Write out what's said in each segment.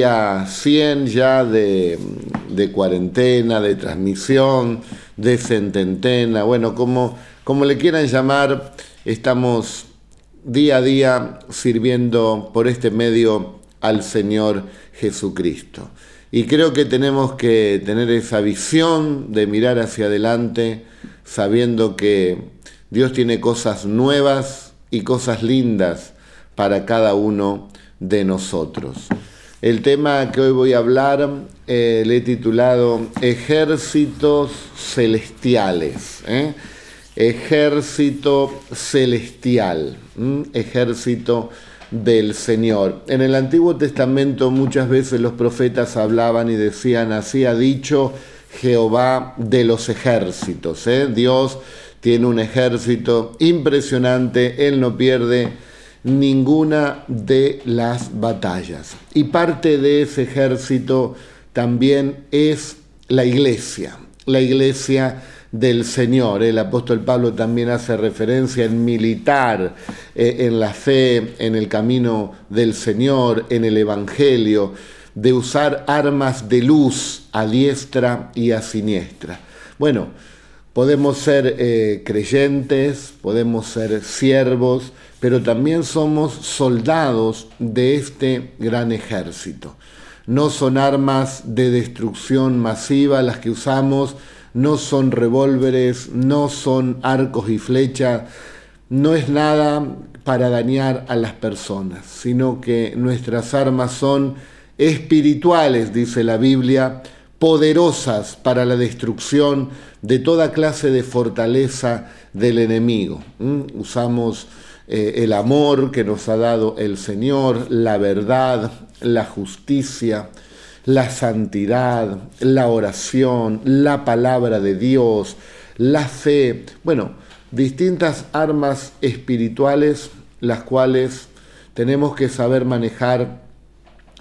día 100 ya de, cuarentena, de transmisión, de cententena, bueno, como, como le quieran llamar, estamos día a día sirviendo por este medio al Señor Jesucristo. Y creo que tenemos que tener esa visión de mirar hacia adelante, sabiendo que Dios tiene cosas nuevas y cosas lindas para cada uno de nosotros. El tema que hoy voy a hablar eh, le he titulado Ejércitos Celestiales. ¿eh? Ejército celestial, ejército del Señor. En el Antiguo Testamento muchas veces los profetas hablaban y decían, así ha dicho Jehová de los ejércitos. ¿eh? Dios tiene un ejército impresionante, Él no pierde ninguna de las batallas. Y parte de ese ejército también es la iglesia, la iglesia del Señor. El apóstol Pablo también hace referencia en militar, eh, en la fe, en el camino del Señor, en el Evangelio, de usar armas de luz a diestra y a siniestra. Bueno, podemos ser eh, creyentes, podemos ser siervos, pero también somos soldados de este gran ejército. No son armas de destrucción masiva las que usamos, no son revólveres, no son arcos y flechas, no es nada para dañar a las personas, sino que nuestras armas son espirituales, dice la Biblia, poderosas para la destrucción de toda clase de fortaleza del enemigo. Usamos eh, el amor que nos ha dado el Señor, la verdad, la justicia, la santidad, la oración, la palabra de Dios, la fe, bueno, distintas armas espirituales las cuales tenemos que saber manejar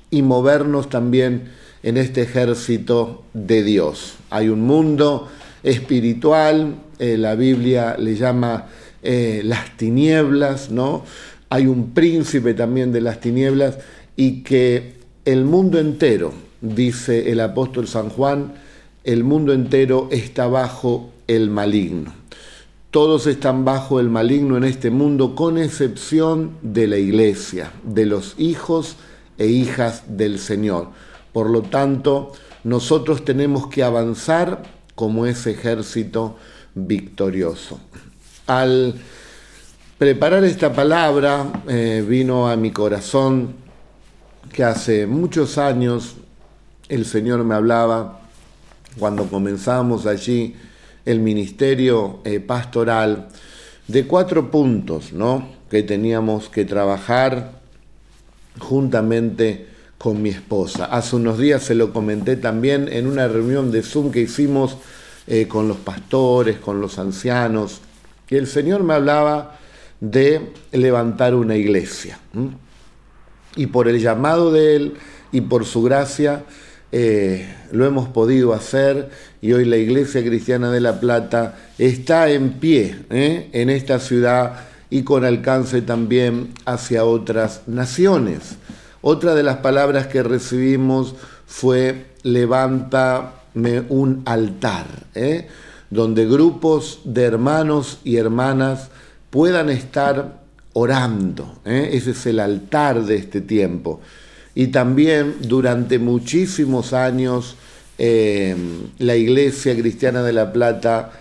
y movernos también en este ejército de Dios. Hay un mundo espiritual, eh, la Biblia le llama eh, las tinieblas, ¿no? Hay un príncipe también de las tinieblas y que el mundo entero, dice el apóstol San Juan, el mundo entero está bajo el maligno. Todos están bajo el maligno en este mundo, con excepción de la iglesia, de los hijos e hijas del Señor. Por lo tanto, nosotros tenemos que avanzar como ese ejército victorioso. Al preparar esta palabra eh, vino a mi corazón que hace muchos años el Señor me hablaba cuando comenzamos allí el ministerio eh, pastoral de cuatro puntos ¿no? que teníamos que trabajar juntamente con mi esposa. Hace unos días se lo comenté también en una reunión de Zoom que hicimos eh, con los pastores, con los ancianos, que el Señor me hablaba de levantar una iglesia. Y por el llamado de Él y por su gracia eh, lo hemos podido hacer y hoy la Iglesia Cristiana de La Plata está en pie ¿eh? en esta ciudad y con alcance también hacia otras naciones. Otra de las palabras que recibimos fue levántame un altar. ¿eh? Donde grupos de hermanos y hermanas puedan estar orando. ¿eh? Ese es el altar de este tiempo. Y también durante muchísimos años eh, la Iglesia Cristiana de La Plata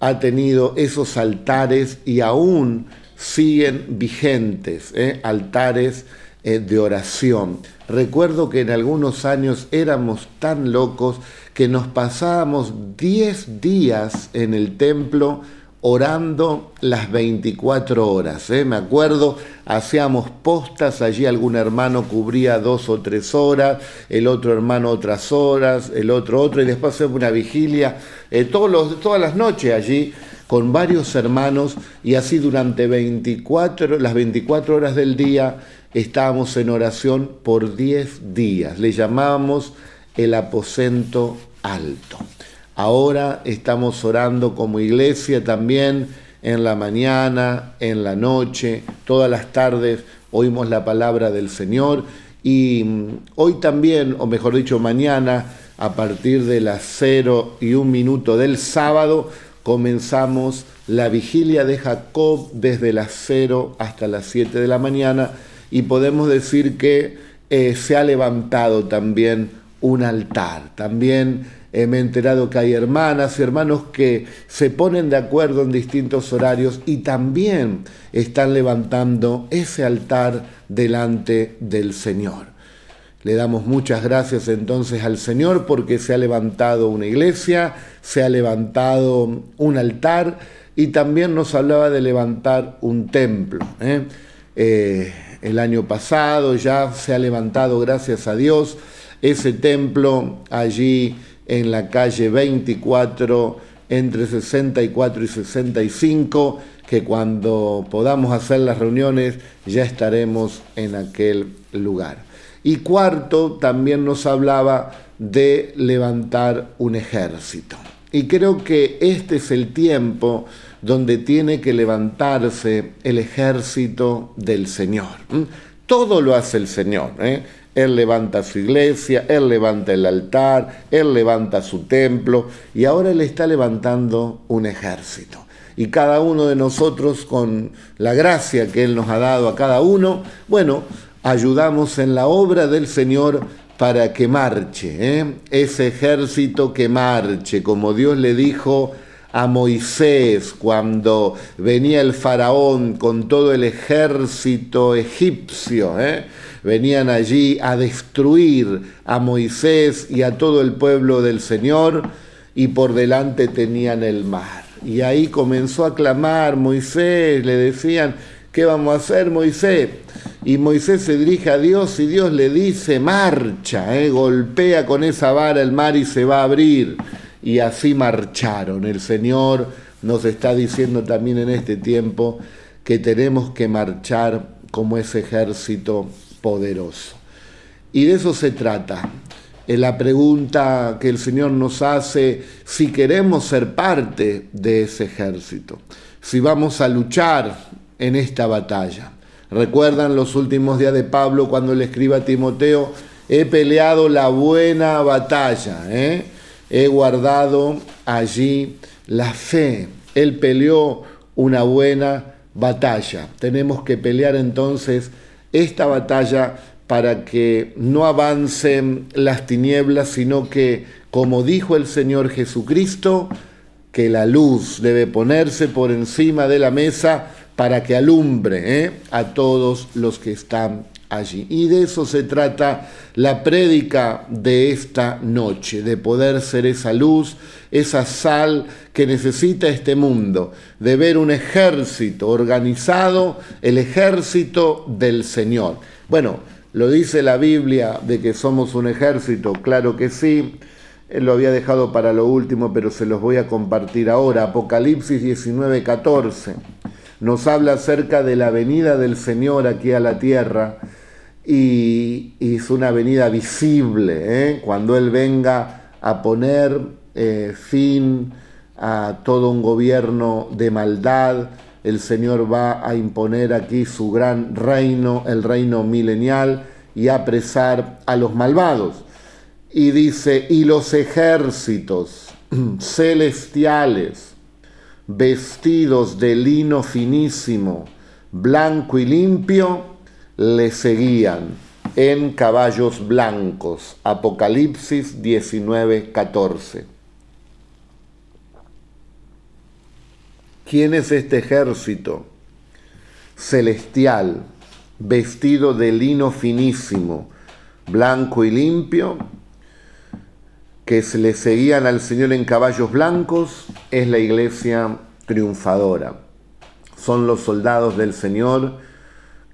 ha tenido esos altares y aún siguen vigentes, ¿eh? altares de oración. Recuerdo que en algunos años éramos tan locos que nos pasábamos 10 días en el templo orando las 24 horas. ¿eh? Me acuerdo, hacíamos postas, allí algún hermano cubría dos o tres horas, el otro hermano otras horas, el otro otro, y después hacíamos una vigilia eh, todos los, todas las noches allí con varios hermanos y así durante 24, las 24 horas del día estábamos en oración por 10 días. Le llamábamos el aposento alto. Ahora estamos orando como iglesia también en la mañana, en la noche, todas las tardes oímos la palabra del Señor Y mm, hoy también, o mejor dicho, mañana, a partir de las 0 y un minuto del sábado, comenzamos la vigilia de Jacob desde las 0 hasta las 7 de la mañana y podemos decir que eh, se ha levantado también un altar. También eh, me he enterado que hay hermanas y hermanos que se ponen de acuerdo en distintos horarios y también están levantando ese altar delante del Señor. Le damos muchas gracias entonces al Señor porque se ha levantado una iglesia, se ha levantado un altar y también nos hablaba de levantar un templo. ¿eh? Eh, el año pasado ya se ha levantado, gracias a Dios, ese templo allí en la calle 24 entre 64 y 65, que cuando podamos hacer las reuniones ya estaremos en aquel lugar. Y cuarto, también nos hablaba de levantar un ejército. Y creo que este es el tiempo donde tiene que levantarse el ejército del Señor. Todo lo hace el Señor. ¿eh? Él levanta su iglesia, Él levanta el altar, Él levanta su templo y ahora Él está levantando un ejército. Y cada uno de nosotros, con la gracia que Él nos ha dado a cada uno, bueno, ayudamos en la obra del Señor para que marche, ¿eh? ese ejército que marche, como Dios le dijo a Moisés cuando venía el faraón con todo el ejército egipcio. ¿eh? Venían allí a destruir a Moisés y a todo el pueblo del Señor y por delante tenían el mar. Y ahí comenzó a clamar Moisés, le decían, ¿qué vamos a hacer Moisés? Y Moisés se dirige a Dios y Dios le dice, marcha, ¿eh? golpea con esa vara el mar y se va a abrir y así marcharon. El Señor nos está diciendo también en este tiempo que tenemos que marchar como ese ejército poderoso. Y de eso se trata. La pregunta que el Señor nos hace si queremos ser parte de ese ejército, si vamos a luchar en esta batalla. Recuerdan los últimos días de Pablo cuando le escribe a Timoteo, he peleado la buena batalla. ¿eh? He guardado allí la fe. Él peleó una buena batalla. Tenemos que pelear entonces esta batalla para que no avancen las tinieblas, sino que, como dijo el Señor Jesucristo, que la luz debe ponerse por encima de la mesa para que alumbre ¿eh? a todos los que están allí. Y de eso se trata la prédica de esta noche, de poder ser esa luz, esa sal que necesita este mundo, de ver un ejército organizado, el ejército del Señor. Bueno, lo dice la Biblia de que somos un ejército, claro que sí. Él lo había dejado para lo último, pero se los voy a compartir ahora. Apocalipsis 19, 14 nos habla acerca de la venida del Señor aquí a la tierra y, es una venida visible, ¿eh? cuando Él venga a poner eh, fin a todo un gobierno de maldad, el Señor va a imponer aquí su gran reino, el reino milenial, y apresar a los malvados. Y dice, y los ejércitos celestiales, vestidos de lino finísimo, blanco y limpio, le seguían en caballos blancos. Apocalipsis 19, 14. ¿Quién es este ejército celestial, vestido de lino finísimo, blanco y limpio, que le seguían al Señor en caballos blancos? Es la iglesia triunfadora. Son los soldados del Señor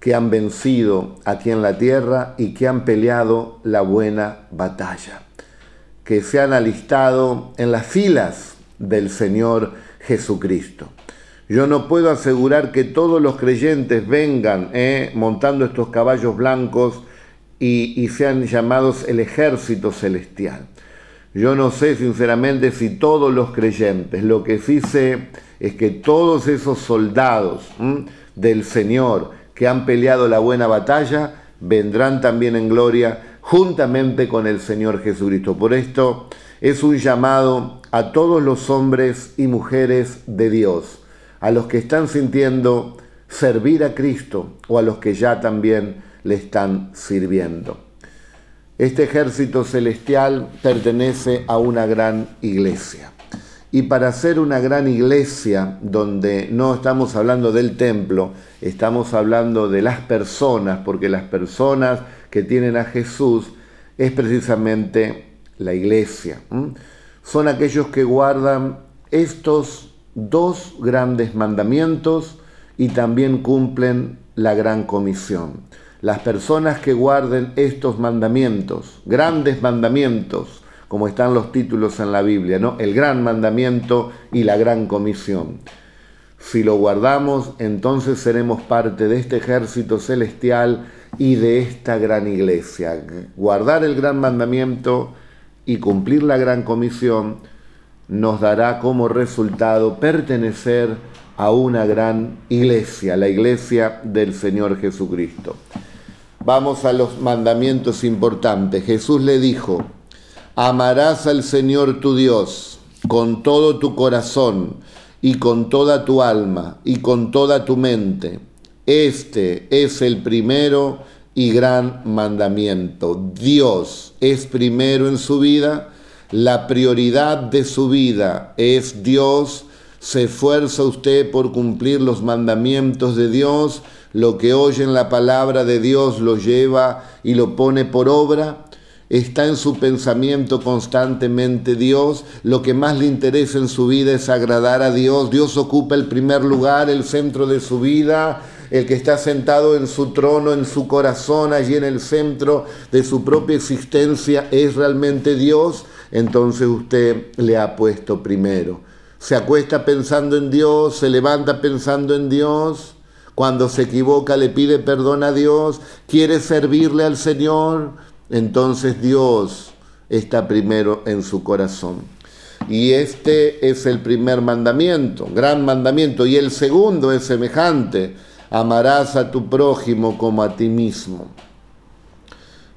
que han vencido aquí en la tierra y que han peleado la buena batalla, que se han alistado en las filas del Señor Jesucristo. Yo no puedo asegurar que todos los creyentes vengan eh, montando estos caballos blancos y, y sean llamados el ejército celestial. Yo no sé sinceramente si todos los creyentes, lo que sí sé es que todos esos soldados del Señor, que han peleado la buena batalla vendrán también en gloria juntamente con el Señor Jesucristo. Por esto es un llamado a todos los hombres y mujeres de Dios, a los que están sintiendo servir a Cristo o a los que ya también le están sirviendo. Este ejército celestial pertenece a una gran iglesia. Y para ser una gran iglesia, donde no estamos hablando del templo, estamos hablando de las personas, porque las personas que tienen a Jesús es precisamente la iglesia. Son aquellos que guardan estos dos grandes mandamientos y también cumplen la gran comisión. Las personas que guarden estos mandamientos, grandes mandamientos, como están los títulos en la Biblia, ¿no? El gran mandamiento y la gran comisión. Si lo guardamos, entonces seremos parte de este ejército celestial y de esta gran iglesia. Guardar el gran mandamiento y cumplir la gran comisión nos dará como resultado pertenecer a una gran iglesia, la iglesia del Señor Jesucristo. Vamos a los mandamientos importantes. Jesús le dijo, Amarás al Señor tu Dios con todo tu corazón y con toda tu alma y con toda tu mente. Este es el primero y gran mandamiento. Dios es primero en su vida, la prioridad de su vida es Dios. Se esfuerza usted por cumplir los mandamientos de Dios, lo que oye en la palabra de Dios lo lleva y lo pone por obra está en su pensamiento constantemente Dios, lo que más le interesa en su vida es agradar a Dios, Dios ocupa el primer lugar, el centro de su vida, el que está sentado en su trono, en su corazón, allí en el centro de su propia existencia, es realmente Dios, entonces usted le ha puesto primero. Se acuesta pensando en Dios, se levanta pensando en Dios, cuando se equivoca le pide perdón a Dios, quiere servirle al Señor, entonces Dios está primero en su corazón. Y este es el primer mandamiento, gran mandamiento. Y el segundo es semejante, amarás a tu prójimo como a ti mismo.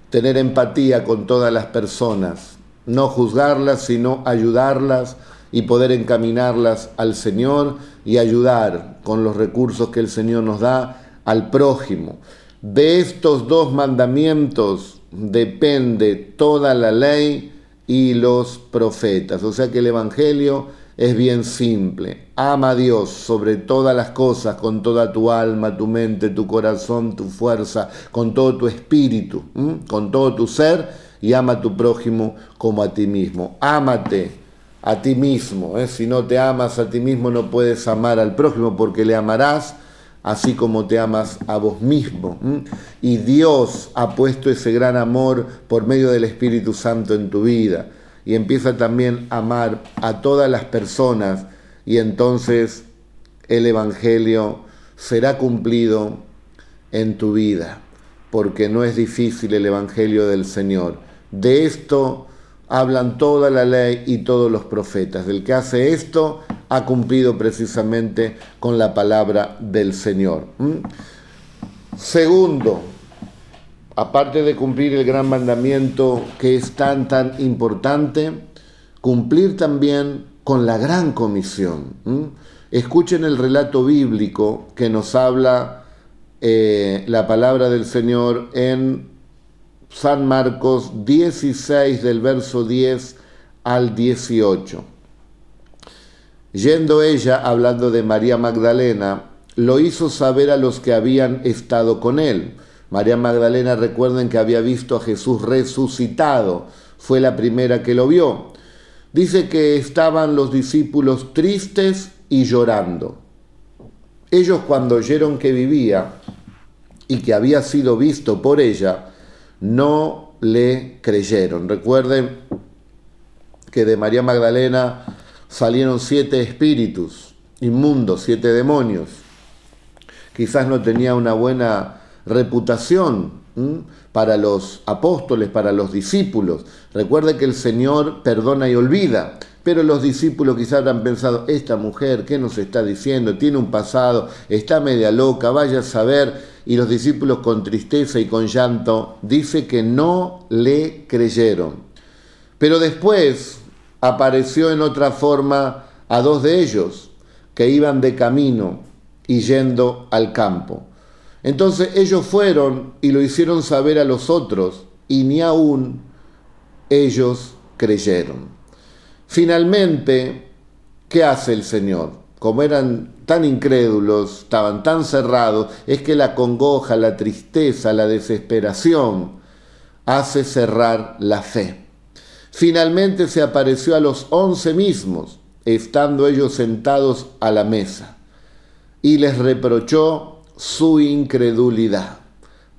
Tener empatía con todas las personas, no juzgarlas, sino ayudarlas y poder encaminarlas al Señor y ayudar con los recursos que el Señor nos da al prójimo. De estos dos mandamientos depende toda la ley y los profetas. O sea que el Evangelio es bien simple. Ama a Dios sobre todas las cosas, con toda tu alma, tu mente, tu corazón, tu fuerza, con todo tu espíritu, con todo tu ser, y ama a tu prójimo como a ti mismo. Ámate a ti mismo. ¿eh? Si no te amas a ti mismo, no puedes amar al prójimo porque le amarás así como te amas a vos mismo. Y Dios ha puesto ese gran amor por medio del Espíritu Santo en tu vida. Y empieza también a amar a todas las personas y entonces el Evangelio será cumplido en tu vida, porque no es difícil el Evangelio del Señor. De esto hablan toda la ley y todos los profetas. Del que hace esto ha cumplido precisamente con la palabra del Señor. Segundo, aparte de cumplir el gran mandamiento que es tan, tan importante, cumplir también con la gran comisión. Escuchen el relato bíblico que nos habla eh, la palabra del Señor en San Marcos 16 del verso 10 al 18. Yendo ella, hablando de María Magdalena, lo hizo saber a los que habían estado con él. María Magdalena, recuerden que había visto a Jesús resucitado, fue la primera que lo vio. Dice que estaban los discípulos tristes y llorando. Ellos cuando oyeron que vivía y que había sido visto por ella, no le creyeron. Recuerden que de María Magdalena salieron siete espíritus inmundos, siete demonios. Quizás no tenía una buena reputación para los apóstoles, para los discípulos. Recuerde que el Señor perdona y olvida, pero los discípulos quizás habrán pensado, esta mujer, ¿qué nos está diciendo? Tiene un pasado, está media loca, vaya a saber. Y los discípulos con tristeza y con llanto dice que no le creyeron. Pero después apareció en otra forma a dos de ellos que iban de camino y yendo al campo. Entonces ellos fueron y lo hicieron saber a los otros y ni aún ellos creyeron. Finalmente, ¿qué hace el Señor? Como eran tan incrédulos, estaban tan cerrados, es que la congoja, la tristeza, la desesperación hace cerrar la fe. Finalmente se apareció a los once mismos, estando ellos sentados a la mesa, y les reprochó su incredulidad.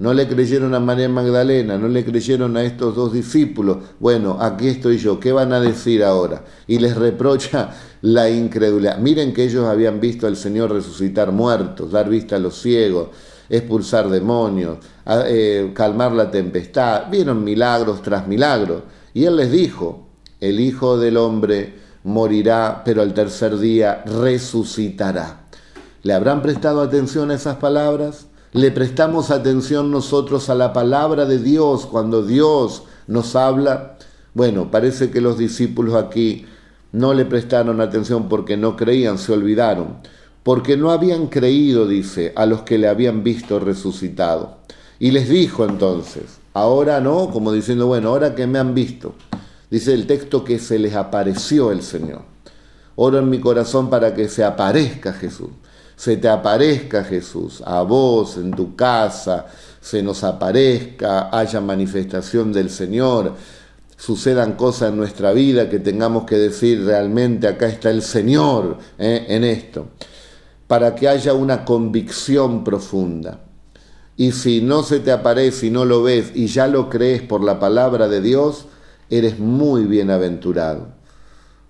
No le creyeron a María Magdalena, no le creyeron a estos dos discípulos. Bueno, aquí estoy yo, ¿qué van a decir ahora? Y les reprocha la incredulidad. Miren que ellos habían visto al Señor resucitar muertos, dar vista a los ciegos, expulsar demonios, eh, calmar la tempestad. Vieron milagros tras milagros. Y Él les dijo, el Hijo del Hombre morirá, pero al tercer día resucitará. ¿Le habrán prestado atención a esas palabras? Le prestamos atención nosotros a la palabra de Dios cuando Dios nos habla. Bueno, parece que los discípulos aquí no le prestaron atención porque no creían, se olvidaron, porque no habían creído, dice, a los que le habían visto resucitado. Y les dijo entonces, ahora no, como diciendo, bueno, ahora que me han visto, dice el texto que se les apareció el Señor. Oro en mi corazón para que se aparezca Jesús se te aparezca Jesús, a vos, en tu casa, se nos aparezca, haya manifestación del Señor, sucedan cosas en nuestra vida que tengamos que decir realmente acá está el Señor ¿eh? en esto, para que haya una convicción profunda. Y si no se te aparece y no lo ves y ya lo crees por la palabra de Dios, eres muy bienaventurado.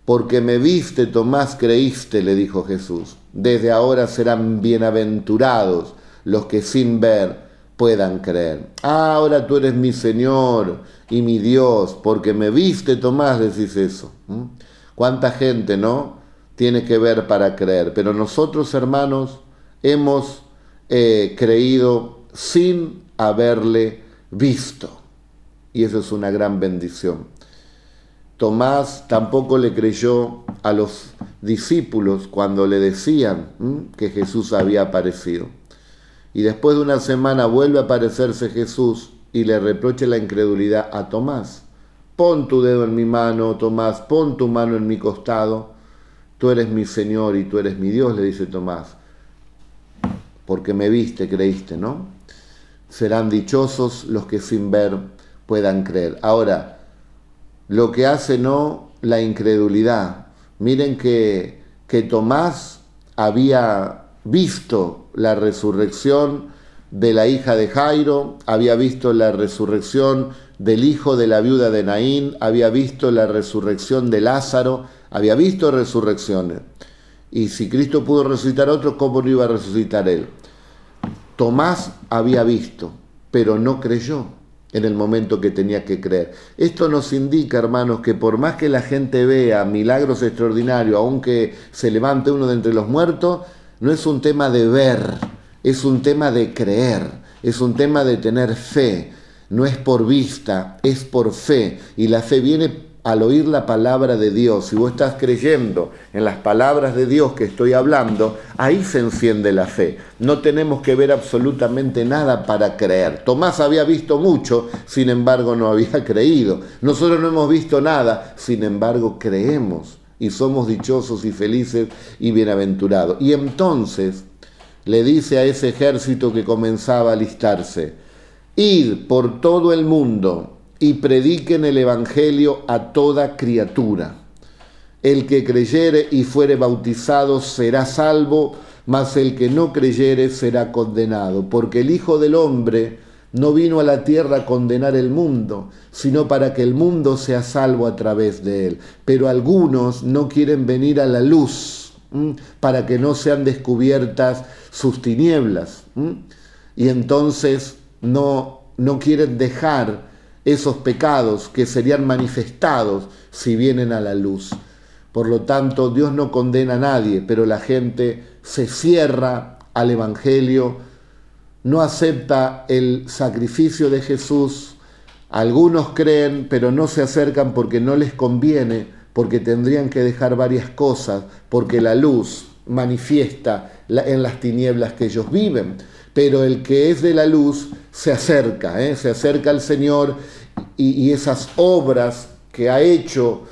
Porque me viste, Tomás, creíste, le dijo Jesús. Desde ahora serán bienaventurados los que sin ver puedan creer. Ah, ahora tú eres mi Señor y mi Dios, porque me viste, Tomás, decís eso. ¿Cuánta gente, no? Tiene que ver para creer. Pero nosotros, hermanos, hemos eh, creído sin haberle visto. Y eso es una gran bendición. Tomás tampoco le creyó a los discípulos cuando le decían que Jesús había aparecido. Y después de una semana vuelve a aparecerse Jesús y le reprocha la incredulidad a Tomás. Pon tu dedo en mi mano, Tomás, pon tu mano en mi costado. Tú eres mi Señor y tú eres mi Dios, le dice Tomás. Porque me viste, creíste, ¿no? Serán dichosos los que sin ver puedan creer. Ahora, lo que hace no la incredulidad. Miren que, que Tomás había visto la resurrección de la hija de Jairo, había visto la resurrección del hijo de la viuda de Naín, había visto la resurrección de Lázaro, había visto resurrecciones. Y si Cristo pudo resucitar a otros, ¿cómo no iba a resucitar él? Tomás había visto, pero no creyó en el momento que tenía que creer. Esto nos indica, hermanos, que por más que la gente vea milagros extraordinarios, aunque se levante uno de entre los muertos, no es un tema de ver, es un tema de creer, es un tema de tener fe. No es por vista, es por fe. Y la fe viene al oír la palabra de Dios, si vos estás creyendo en las palabras de Dios que estoy hablando, ahí se enciende la fe. No tenemos que ver absolutamente nada para creer. Tomás había visto mucho, sin embargo no había creído. Nosotros no hemos visto nada, sin embargo creemos y somos dichosos y felices y bienaventurados. Y entonces le dice a ese ejército que comenzaba a alistarse, id por todo el mundo y prediquen el Evangelio a toda criatura. El que creyere y fuere bautizado será salvo, mas el que no creyere será condenado, porque el Hijo del Hombre no vino a la tierra a condenar el mundo, sino para que el mundo sea salvo a través de él. Pero algunos no quieren venir a la luz para que no sean descubiertas sus tinieblas. Y entonces no, no quieren dejar esos pecados que serían manifestados si vienen a la luz. Por lo tanto, Dios no condena a nadie, pero la gente se cierra al Evangelio, no acepta el sacrificio de Jesús. Algunos creen, pero no se acercan porque no les conviene, porque tendrían que dejar varias cosas, porque la luz manifiesta en las tinieblas que ellos viven. Pero el que es de la luz se acerca, ¿eh? se acerca al Señor y, y esas obras que ha hecho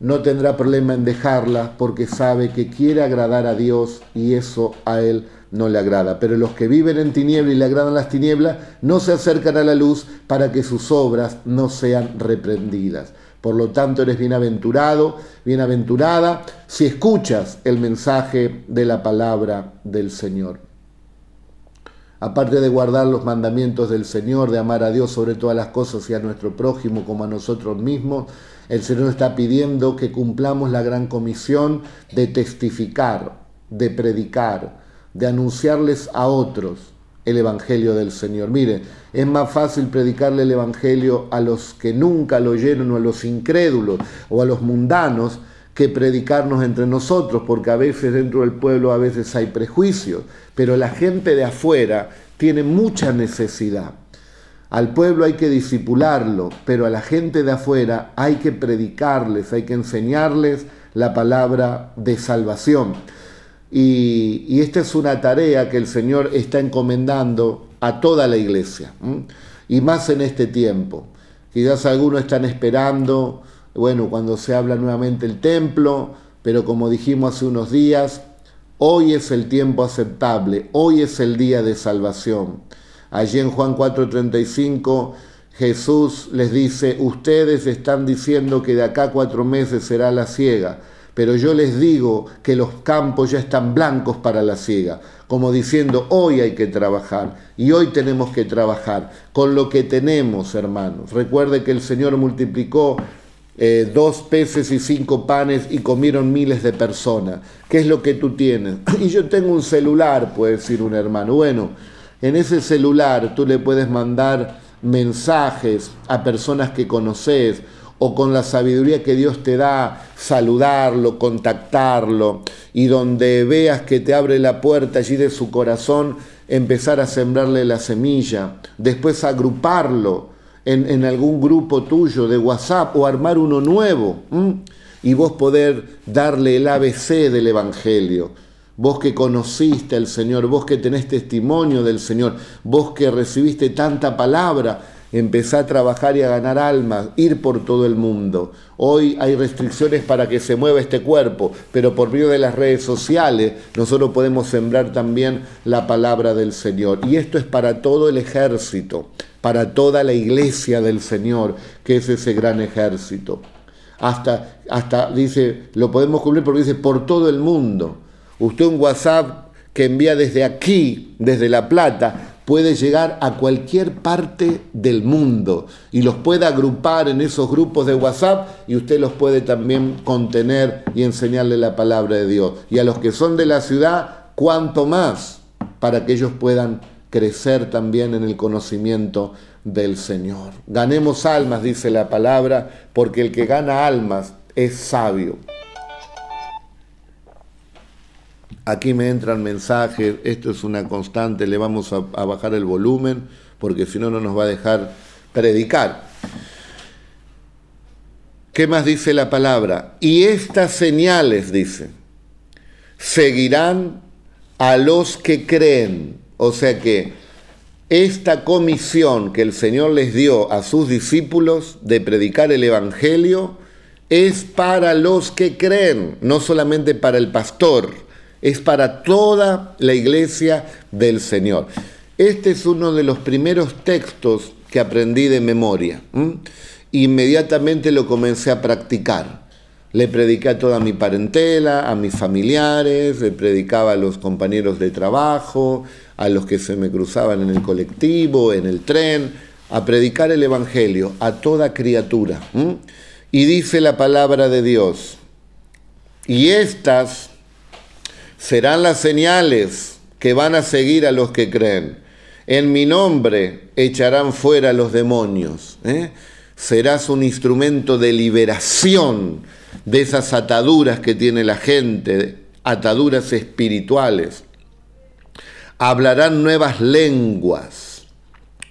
no tendrá problema en dejarlas porque sabe que quiere agradar a Dios y eso a Él no le agrada. Pero los que viven en tiniebla y le agradan las tinieblas no se acercan a la luz para que sus obras no sean reprendidas. Por lo tanto, eres bienaventurado, bienaventurada, si escuchas el mensaje de la palabra del Señor. Aparte de guardar los mandamientos del Señor, de amar a Dios sobre todas las cosas y a nuestro prójimo como a nosotros mismos, el Señor está pidiendo que cumplamos la gran comisión de testificar, de predicar, de anunciarles a otros el Evangelio del Señor. Mire, es más fácil predicarle el Evangelio a los que nunca lo oyeron o a los incrédulos o a los mundanos que predicarnos entre nosotros, porque a veces dentro del pueblo a veces hay prejuicios, pero la gente de afuera tiene mucha necesidad. Al pueblo hay que disipularlo, pero a la gente de afuera hay que predicarles, hay que enseñarles la palabra de salvación. Y, esta es una tarea que el Señor está encomendando a toda la iglesia, y más en este tiempo. Quizás algunos están esperando, bueno, cuando se habla nuevamente el templo, pero como dijimos hace unos días, hoy es el tiempo aceptable, hoy es el día de salvación. Allí en Juan 4:35 Jesús les dice, ustedes están diciendo que de acá cuatro meses será la ciega pero yo les digo que los campos ya están blancos para la siega, como diciendo, hoy hay que trabajar y hoy tenemos que trabajar con lo que tenemos, hermanos. Recuerde que el Señor multiplicó eh, dos peces y cinco panes y comieron miles de personas. ¿Qué es lo que tú tienes? Y yo tengo un celular, puede decir un hermano. Bueno, en ese celular tú le puedes mandar mensajes a personas que conoces o con la sabiduría que Dios te da, saludarlo, contactarlo, y donde veas que te abre la puerta allí de su corazón, empezar a sembrarle la semilla, después agruparlo en, algún grupo tuyo de WhatsApp o armar uno nuevo, y vos poder darle el ABC del Evangelio. Vos que conociste al Señor, vos que tenés testimonio del Señor, vos que recibiste tanta palabra, empezar a trabajar y a ganar almas, ir por todo el mundo. Hoy hay restricciones para que se mueva este cuerpo, pero por medio de las redes sociales nosotros podemos sembrar también la palabra del Señor. Y esto es para todo el ejército, para toda la iglesia del Señor, que es ese gran ejército. Hasta, hasta dice, lo podemos cumplir porque dice por todo el mundo. Usted un WhatsApp que envía desde aquí, desde La Plata, puede llegar a cualquier parte del mundo y los puede agrupar en esos grupos de WhatsApp y usted los puede también contener y enseñarle la palabra de Dios. Y a los que son de la ciudad, cuanto más para que ellos puedan crecer también en el conocimiento del Señor. Ganemos almas, dice la palabra, porque el que gana almas es sabio. Aquí me entran mensajes, esto es una constante, le vamos a, bajar el volumen porque si no, no nos va a dejar predicar. ¿Qué más dice la palabra? Y estas señales, dice, seguirán a los que creen. O sea que esta comisión que el Señor les dio a sus discípulos de predicar el Evangelio es para los que creen, no solamente para el pastor es para toda la iglesia del Señor. Este es uno de los primeros textos que aprendí de memoria. Inmediatamente lo comencé a practicar. Le prediqué a toda mi parentela, a mis familiares, le predicaba a los compañeros de trabajo, a los que se me cruzaban en el colectivo, en el tren, a predicar el Evangelio a toda criatura. Y dice la palabra de Dios, y estas serán las señales que van a seguir a los que creen. En mi nombre echarán fuera los demonios. ¿eh? Serás un instrumento de liberación de esas ataduras que tiene la gente, ataduras espirituales. Hablarán nuevas lenguas,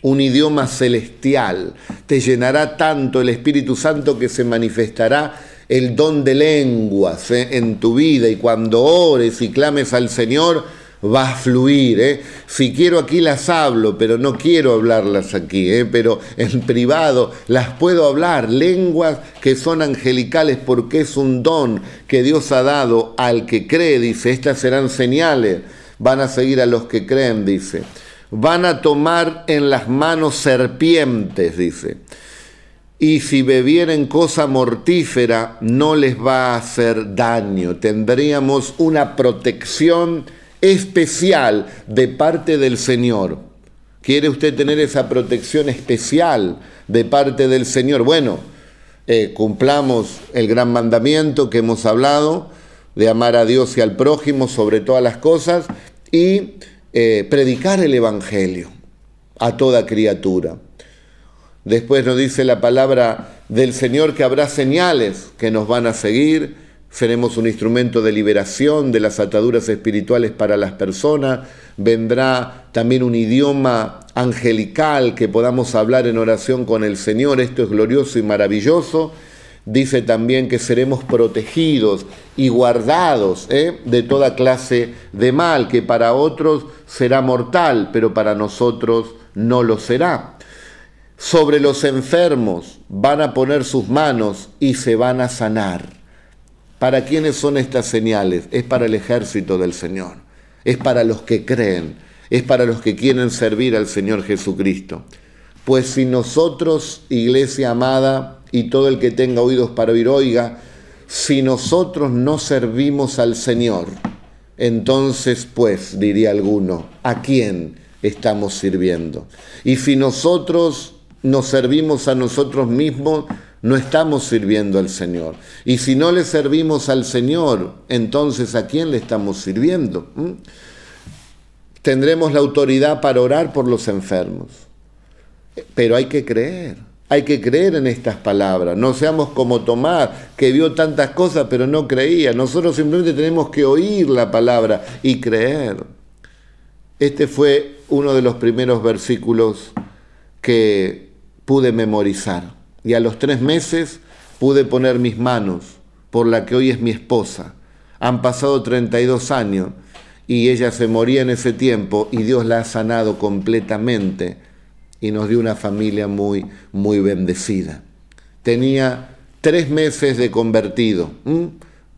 un idioma celestial. Te llenará tanto el Espíritu Santo que se manifestará el don de lenguas ¿eh? en tu vida y cuando ores y clames al Señor, va a fluir. ¿eh? Si quiero aquí las hablo, pero no quiero hablarlas aquí, ¿eh? pero en privado las puedo hablar, lenguas que son angelicales porque es un don que Dios ha dado al que cree, dice, estas serán señales, van a seguir a los que creen, dice. Van a tomar en las manos serpientes, dice. Y si bebieren cosa mortífera, no les va a hacer daño. Tendríamos una protección especial de parte del Señor. ¿Quiere usted tener esa protección especial de parte del Señor? Bueno, eh, cumplamos el gran mandamiento que hemos hablado de amar a Dios y al prójimo sobre todas las cosas y eh, predicar el Evangelio a toda criatura. Después nos dice la palabra del Señor que habrá señales que nos van a seguir, seremos un instrumento de liberación de las ataduras espirituales para las personas, vendrá también un idioma angelical que podamos hablar en oración con el Señor, esto es glorioso y maravilloso. Dice también que seremos protegidos y guardados ¿eh? de toda clase de mal, que para otros será mortal, pero para nosotros no lo será. Sobre los enfermos van a poner sus manos y se van a sanar. ¿Para quiénes son estas señales? Es para el ejército del Señor, es para los que creen, es para los que quieren servir al Señor Jesucristo. Pues si nosotros, iglesia amada, y todo el que tenga oídos para oír, oiga, si nosotros no servimos al Señor, entonces pues, diría alguno, ¿a quién estamos sirviendo? Y si nosotros nos servimos a nosotros mismos, no estamos sirviendo al Señor. Y si no le servimos al Señor, entonces ¿a quién le estamos sirviendo? ¿Mm? Tendremos la autoridad para orar por los enfermos. Pero hay que creer, hay que creer en estas palabras. No seamos como Tomás, que vio tantas cosas pero no creía. Nosotros simplemente tenemos que oír la palabra y creer. Este fue uno de los primeros versículos que pude memorizar y a los tres meses pude poner mis manos por la que hoy es mi esposa. Han pasado 32 años y ella se moría en ese tiempo y Dios la ha sanado completamente y nos dio una familia muy, muy bendecida. Tenía tres meses de convertido,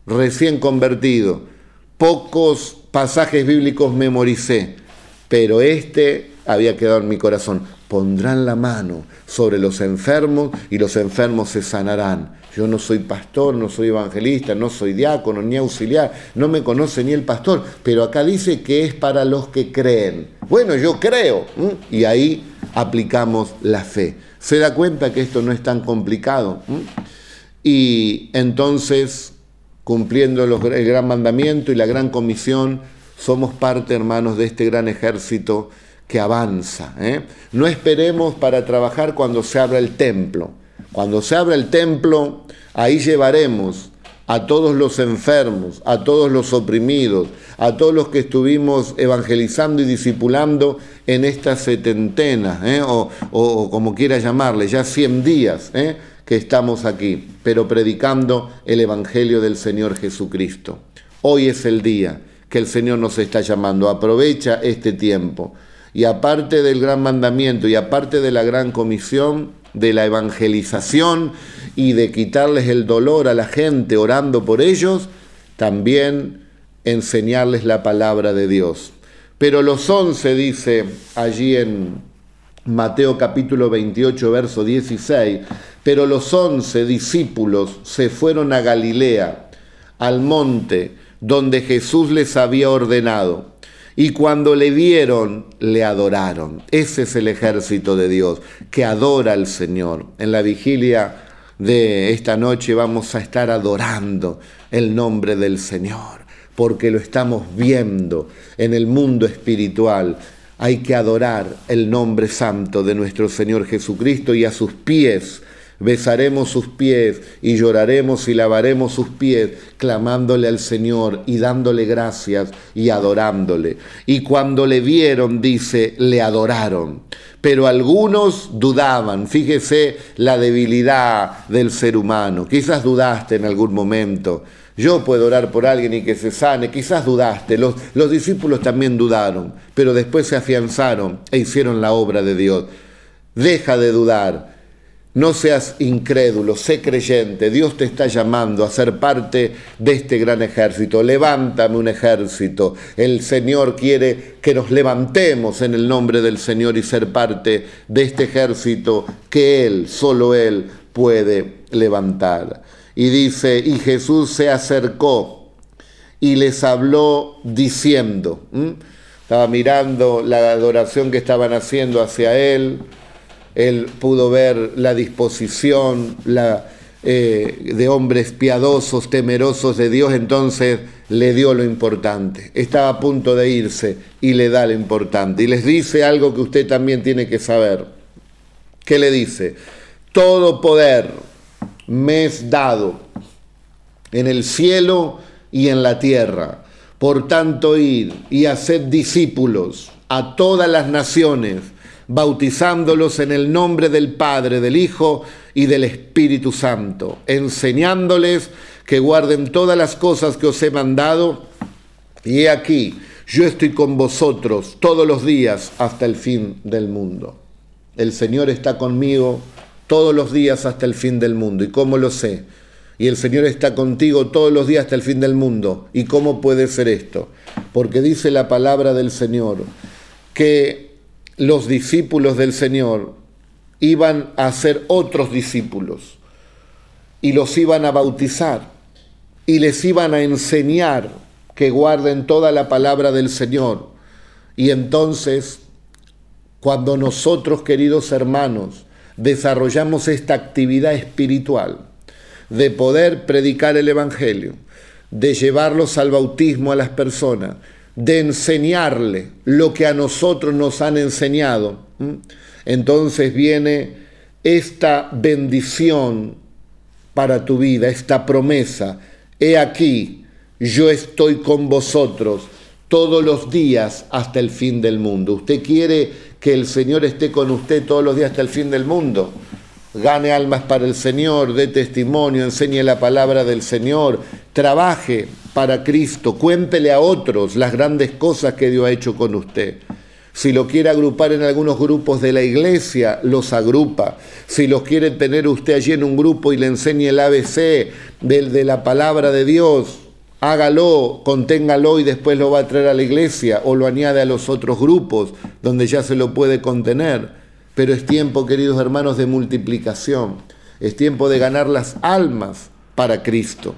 recién convertido. Pocos pasajes bíblicos memoricé, pero este había quedado en mi corazón pondrán la mano sobre los enfermos y los enfermos se sanarán. Yo no soy pastor, no soy evangelista, no soy diácono ni auxiliar, no me conoce ni el pastor, pero acá dice que es para los que creen. Bueno, yo creo, y ahí aplicamos la fe. Se da cuenta que esto no es tan complicado. Y entonces, cumpliendo el gran mandamiento y la gran comisión, somos parte, hermanos, de este gran ejército avanza. ¿eh? No esperemos para trabajar cuando se abra el templo. Cuando se abra el templo, ahí llevaremos a todos los enfermos, a todos los oprimidos, a todos los que estuvimos evangelizando y discipulando en esta setentena, ¿eh? o, como quiera llamarle, ya 100 días ¿eh? que estamos aquí, pero predicando el Evangelio del Señor Jesucristo. Hoy es el día que el Señor nos está llamando. Aprovecha este tiempo. Y aparte del gran mandamiento y aparte de la gran comisión de la evangelización y de quitarles el dolor a la gente orando por ellos, también enseñarles la palabra de Dios. Pero los once, dice allí en Mateo capítulo 28, verso 16, pero los once discípulos se fueron a Galilea, al monte donde Jesús les había ordenado y cuando le vieron, le adoraron. Ese es el ejército de Dios, que adora al Señor. En la vigilia de esta noche vamos a estar adorando el nombre del Señor, porque lo estamos viendo en el mundo espiritual. Hay que adorar el nombre santo de nuestro Señor Jesucristo y a sus pies besaremos sus pies y lloraremos y lavaremos sus pies, clamándole al Señor y dándole gracias y adorándole. Y cuando le vieron, dice, le adoraron. Pero algunos dudaban, fíjese la debilidad del ser humano, quizás dudaste en algún momento. Yo puedo orar por alguien y que se sane, quizás dudaste, los, los discípulos también dudaron, pero después se afianzaron e hicieron la obra de Dios. Deja de dudar, no seas incrédulo, sé creyente. Dios te está llamando a ser parte de este gran ejército. Levántame un ejército. El Señor quiere que nos levantemos en el nombre del Señor y ser parte de este ejército que Él, solo Él, puede levantar. Y dice, y Jesús se acercó y les habló diciendo, estaba mirando la adoración que estaban haciendo hacia Él él pudo ver la disposición eh, de hombres piadosos, temerosos de Dios, entonces le dio lo importante. Estaba a punto de irse y le da lo importante. Y les dice algo que usted también tiene que saber. ¿Qué le dice? Todo poder me es dado en el cielo y en la tierra. Por tanto, ir y hacer discípulos a todas las naciones bautizándolos en el nombre del Padre, del Hijo y del Espíritu Santo, enseñándoles que guarden todas las cosas que os he mandado. Y he aquí, yo estoy con vosotros todos los días hasta el fin del mundo. El Señor está conmigo todos los días hasta el fin del mundo. ¿Y cómo lo sé? Y el Señor está contigo todos los días hasta el fin del mundo. ¿Y cómo puede ser esto? Porque dice la palabra del Señor que los discípulos del Señor iban a ser otros discípulos y los iban a bautizar y les iban a enseñar que guarden toda la palabra del Señor. Y entonces, cuando nosotros, queridos hermanos, desarrollamos esta actividad espiritual de poder predicar el Evangelio, de llevarlos al bautismo a las personas, de enseñarle lo que a nosotros nos han enseñado, entonces viene esta bendición para tu vida, esta promesa. He aquí, yo estoy con vosotros todos los días hasta el fin del mundo. ¿Usted quiere que el Señor esté con usted todos los días hasta el fin del mundo? Gane almas para el Señor, dé testimonio, enseñe la palabra del Señor, trabaje para Cristo, cuéntele a otros las grandes cosas que Dios ha hecho con usted. Si lo quiere agrupar en algunos grupos de la iglesia, los agrupa. Si los quiere tener usted allí en un grupo y le enseñe el ABC del, de la palabra de Dios, hágalo, conténgalo y después lo va a traer a la iglesia o lo añade a los otros grupos donde ya se lo puede contener. Pero es tiempo, queridos hermanos, de multiplicación. Es tiempo de ganar las almas para Cristo.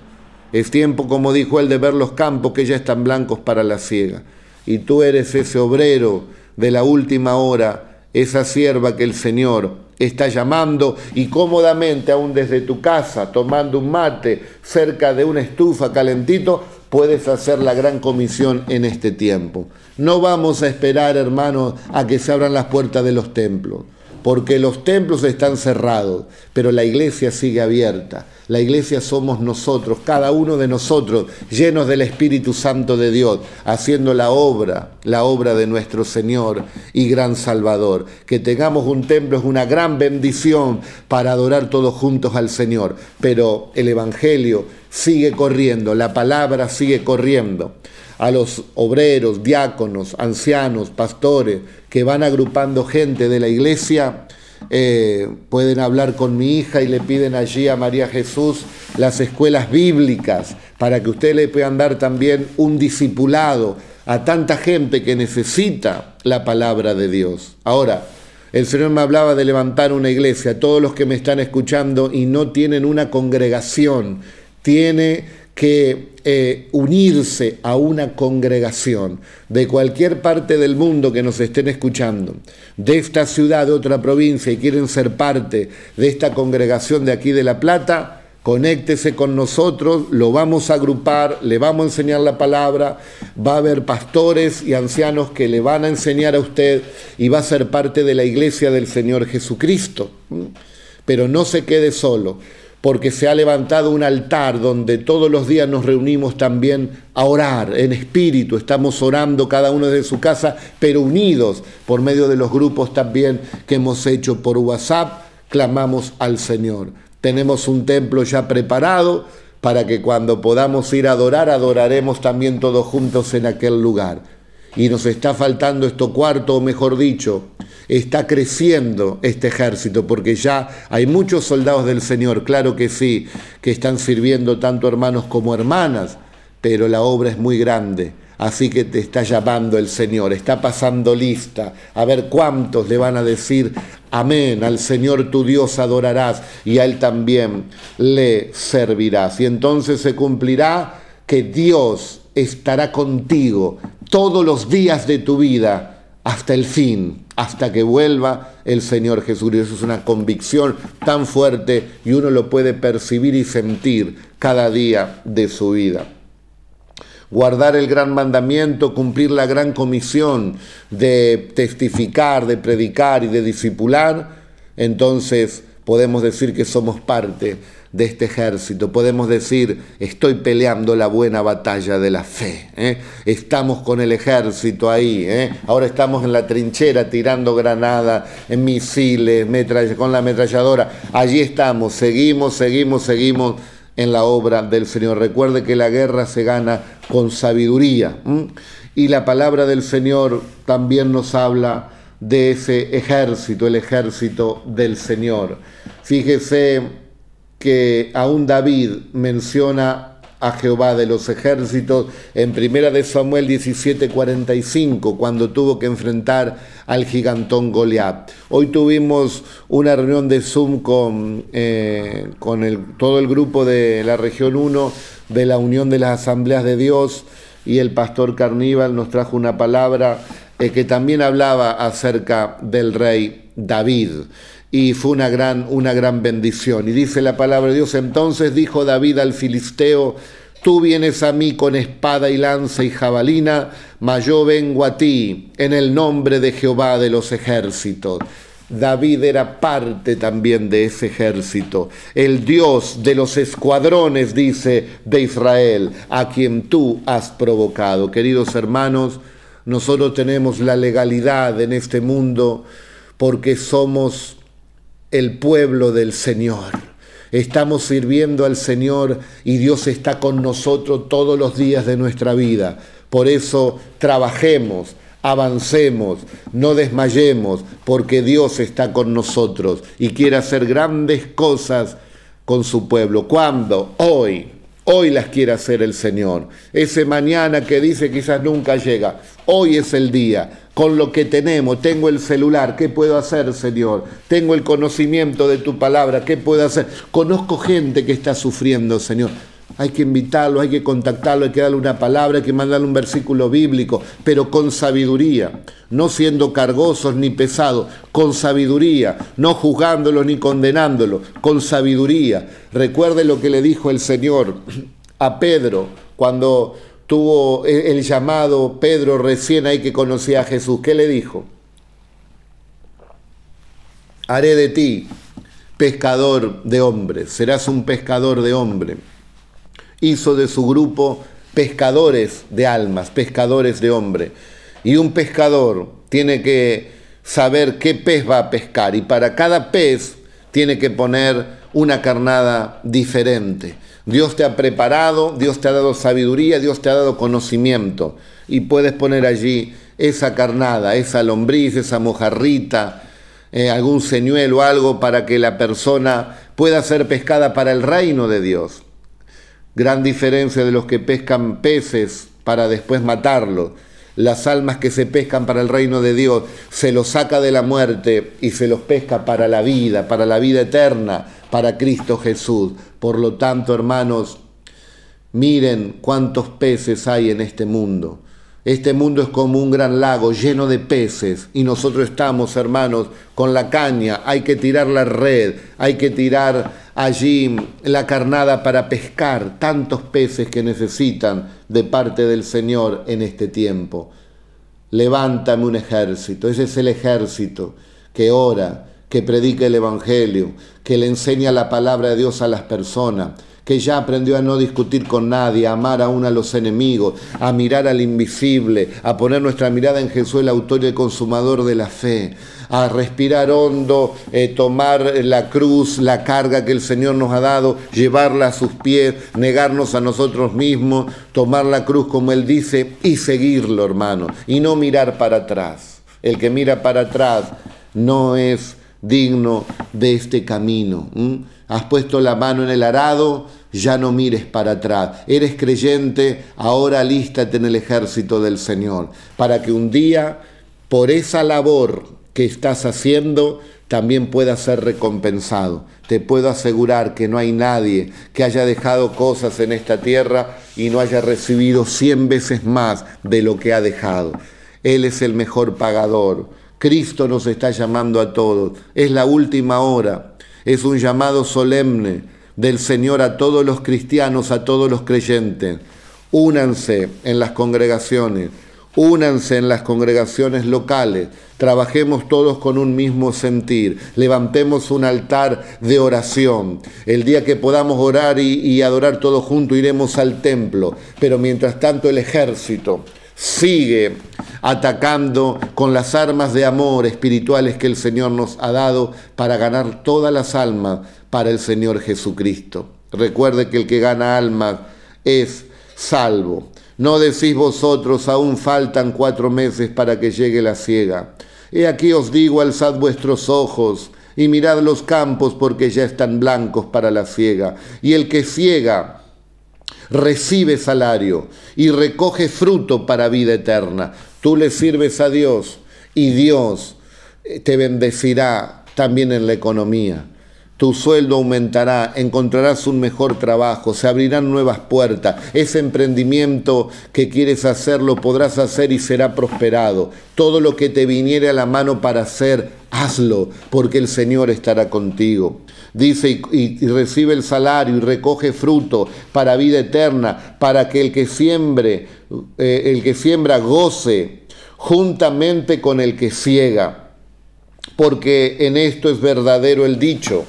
Es tiempo, como dijo él, de ver los campos que ya están blancos para la siega. Y tú eres ese obrero de la última hora, esa sierva que el Señor está llamando y cómodamente, aún desde tu casa, tomando un mate cerca de una estufa calentito, puedes hacer la gran comisión en este tiempo. No vamos a esperar, hermanos, a que se abran las puertas de los templos porque los templos están cerrados, pero la iglesia sigue abierta. La iglesia somos nosotros, cada uno de nosotros, llenos del Espíritu Santo de Dios, haciendo la obra, la obra de nuestro Señor y gran Salvador. Que tengamos un templo es una gran bendición para adorar todos juntos al Señor, pero el Evangelio sigue corriendo, la palabra sigue corriendo a los obreros, diáconos, ancianos, pastores que van agrupando gente de la iglesia, eh, pueden hablar con mi hija y le piden allí a María Jesús las escuelas bíblicas para que ustedes le puedan dar también un discipulado a tanta gente que necesita la palabra de Dios. Ahora, el Señor me hablaba de levantar una iglesia. Todos los que me están escuchando y no tienen una congregación, tiene que eh, unirse a una congregación de cualquier parte del mundo que nos estén escuchando, de esta ciudad, de otra provincia y quieren ser parte de esta congregación de aquí de La Plata, conéctese con nosotros, lo vamos a agrupar, le vamos a enseñar la palabra, va a haber pastores y ancianos que le van a enseñar a usted y va a ser parte de la iglesia del Señor Jesucristo. pero no se quede solo, porque se ha levantado un altar donde todos los días nos reunimos también a orar en espíritu, estamos orando cada uno de su casa, pero unidos por medio de los grupos también que hemos hecho por WhatsApp, clamamos al Señor. Tenemos un templo ya preparado para que cuando podamos ir a adorar, adoraremos también todos juntos en aquel lugar. Y nos está faltando esto cuarto, o mejor dicho, está creciendo este ejército, porque ya hay muchos soldados del Señor, claro que sí, que están sirviendo tanto hermanos como hermanas, pero la obra es muy grande. Así que te está llamando el Señor, está pasando lista, a ver cuántos le van a decir amén, al Señor tu Dios adorarás y a Él también le servirás. Y entonces se cumplirá que Dios estará contigo todos los días de tu vida hasta el fin, hasta que vuelva el Señor eso es una convicción tan fuerte y uno lo puede percibir y sentir cada día de su vida. Guardar el gran mandamiento, cumplir la gran comisión de testificar, de predicar y de discipular, entonces podemos decir que somos parte de este ejército. Podemos decir, estoy peleando la buena batalla de la fe. ¿eh? Estamos con el ejército ahí. ¿eh? Ahora estamos en la trinchera tirando granadas, misiles, con la ametralladora. Allí estamos, seguimos, seguimos, seguimos en la obra del Señor. Recuerde que la guerra se gana con sabiduría. Y la palabra del Señor también nos habla de ese ejército, el ejército del Señor. Fíjese que aún David menciona a Jehová de los ejércitos en Primera de Samuel 17:45 cuando tuvo que enfrentar al gigantón Goliat. Hoy tuvimos una reunión de Zoom con, eh, con todo el grupo de la región 1 de la Unión de las Asambleas de Dios y el pastor Carníbal nos trajo una palabra eh, que también hablaba acerca del rey David y fue una gran, una gran bendición. Y dice la palabra de Dios, entonces dijo David al filisteo, tú vienes a mí con espada y lanza y jabalina, mas yo vengo a ti en el nombre de Jehová de los ejércitos. David era parte también de ese ejército, el Dios de los escuadrones, dice, de Israel, a quien tú has provocado. Queridos hermanos, nosotros tenemos la legalidad en este mundo porque somos el pueblo del Señor. Estamos sirviendo al Señor y Dios está con nosotros todos los días de nuestra vida. Por eso trabajemos, avancemos, no desmayemos, porque Dios está con nosotros y quiere hacer grandes cosas con su pueblo. ¿Cuándo? Hoy. Hoy las quiere hacer el Señor. Ese mañana que dice quizás nunca llega. Hoy es el día con lo que tenemos. Tengo el celular, ¿qué puedo hacer, Señor? Tengo el conocimiento de tu palabra, ¿qué puedo hacer? Conozco gente que está sufriendo, Señor. Hay que invitarlo, hay que contactarlo, hay que darle una palabra, hay que mandarle un versículo bíblico, pero con sabiduría, no siendo cargosos ni pesados, con sabiduría, no juzgándolo ni condenándolo, con sabiduría. Recuerde lo que le dijo el Señor a Pedro cuando tuvo el llamado Pedro recién ahí que conocía a Jesús. ¿Qué le dijo? Haré de ti pescador de hombres, serás un pescador de hombres. Hizo de su grupo pescadores de almas, pescadores de hombre. Y un pescador tiene que saber qué pez va a pescar y para cada pez tiene que poner una carnada diferente. Dios te ha preparado, Dios te ha dado sabiduría, Dios te ha dado conocimiento. Y puedes poner allí esa carnada, esa lombriz, esa mojarrita, eh, algún señuelo, algo para que la persona pueda ser pescada para el reino de Dios. Gran diferencia de los que pescan peces para después matarlos. Las almas que se pescan para el reino de Dios se los saca de la muerte y se los pesca para la vida, para la vida eterna, para Cristo Jesús. Por lo tanto, hermanos, miren cuántos peces hay en este mundo. Este mundo es como un gran lago lleno de peces y nosotros estamos, hermanos, con la caña. Hay que tirar la red, hay que tirar allí la carnada para pescar tantos peces que necesitan de parte del Señor en este tiempo. Levántame un ejército, ese es el ejército que ora, que predica el Evangelio, que le enseña la palabra de Dios a las personas, que ya aprendió a no discutir con nadie, a amar aún a los enemigos, a mirar al invisible, a poner nuestra mirada en Jesús, el autor y el consumador de la fe, a respirar hondo, eh, tomar la cruz, la carga que el Señor nos ha dado, llevarla a sus pies, negarnos a nosotros mismos, tomar la cruz como Él dice y seguirlo, hermano, y no mirar para atrás. El que mira para atrás no es digno de este camino. Has puesto la mano en el arado, ya no mires para atrás. Eres creyente, ahora alístate en el ejército del Señor, para que un día, por esa labor que estás haciendo, también pueda ser recompensado. Te puedo asegurar que no hay nadie que haya dejado cosas en esta tierra y no haya recibido cien veces más de lo que ha dejado. Él es el mejor pagador. Cristo nos está llamando a todos. Es la última hora. Es un llamado solemne del Señor a todos los cristianos, a todos los creyentes. Únanse en las congregaciones, únanse en las congregaciones locales, trabajemos todos con un mismo sentir, levantemos un altar de oración. El día que podamos orar y, y adorar todos juntos iremos al templo, pero mientras tanto el ejército sigue atacando con las armas de amor espirituales que el Señor nos ha dado para ganar todas las almas para el Señor Jesucristo. Recuerde que el que gana almas es salvo. No decís vosotros, aún faltan cuatro meses para que llegue la ciega. He aquí os digo, alzad vuestros ojos y mirad los campos porque ya están blancos para la ciega. Y el que ciega, recibe salario y recoge fruto para vida eterna. Tú le sirves a Dios y Dios eh, te bendecirá también en la economía. Tu sueldo aumentará, encontrarás un mejor trabajo, se abrirán nuevas puertas. Ese emprendimiento que quieres hacer lo podrás hacer y será prosperado. Todo lo que te viniere a la mano para hacer, hazlo, porque el Señor estará contigo dice, y, recibe el salario y recoge fruto para vida eterna, para que el que siembre, eh, el que siembra goce juntamente con el que ciega. Porque en esto es verdadero el dicho,